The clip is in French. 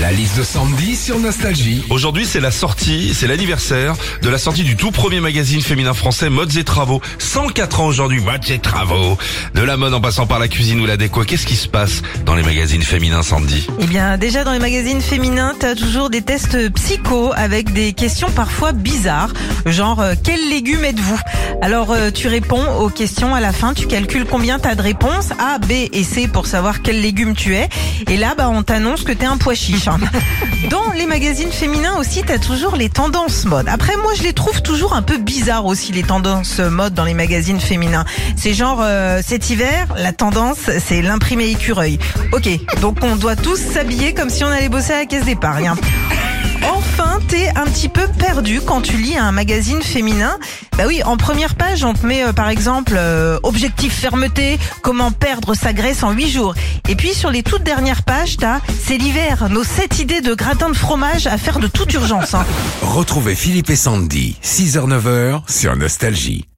La liste de Sandy sur Nostalgie. Aujourd'hui, c'est la sortie, c'est l'anniversaire de la sortie du tout premier magazine féminin français Modes et Travaux. 104 ans aujourd'hui, Modes et Travaux. De la mode en passant par la cuisine ou la déco. Qu'est-ce qui se passe dans les magazines féminins, Sandy? Eh bien, déjà dans les magazines féminins, t'as toujours des tests psycho avec des questions parfois bizarres, genre euh, quels légumes êtes-vous? Alors euh, tu réponds aux questions à la fin, tu calcules combien t'as de réponses A, B et C pour savoir quel légume tu es. Et là, bah on t'annonce que t'es un pois chiche. Hein. Dans les magazines féminins aussi, t'as toujours les tendances mode. Après, moi, je les trouve toujours un peu bizarres aussi les tendances mode dans les magazines féminins. C'est genre euh, cet hiver, la tendance, c'est l'imprimé écureuil. Ok, donc on doit tous s'habiller comme si on allait bosser à la caisse d'épargne. Enfin, t'es un petit peu perdu quand tu lis un magazine féminin. Bah oui, en première page, on te met euh, par exemple euh, objectif fermeté, comment perdre sa graisse en 8 jours. Et puis sur les toutes dernières pages, t'as c'est l'hiver, nos 7 idées de gratin de fromage à faire de toute urgence. hein. Retrouvez Philippe et Sandy, 6h-9h sur Nostalgie.